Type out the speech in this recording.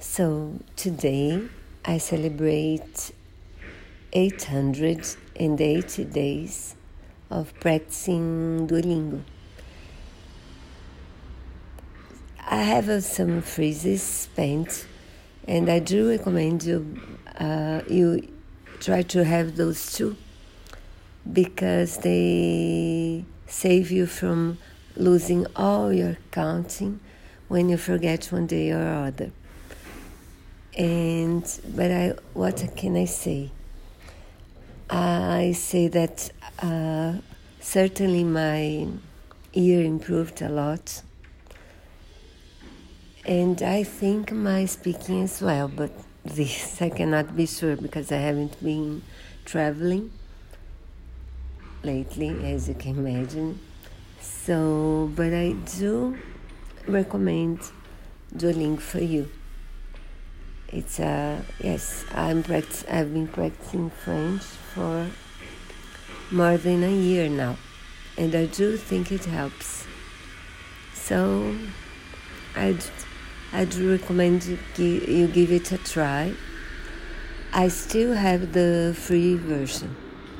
So today I celebrate 880 days of practicing Duolingo. I have uh, some phrases spent, and I do recommend you uh, you try to have those too because they save you from losing all your counting when you forget one day or other. And but I, what can I say? I say that uh, certainly my ear improved a lot, and I think my speaking as well. But this I cannot be sure because I haven't been traveling lately, as you can imagine. So, but I do recommend Duolingo for you. It's a yes. I'm practice. I've been practicing French for more than a year now, and I do think it helps. So, I'd I'd recommend you you give it a try. I still have the free version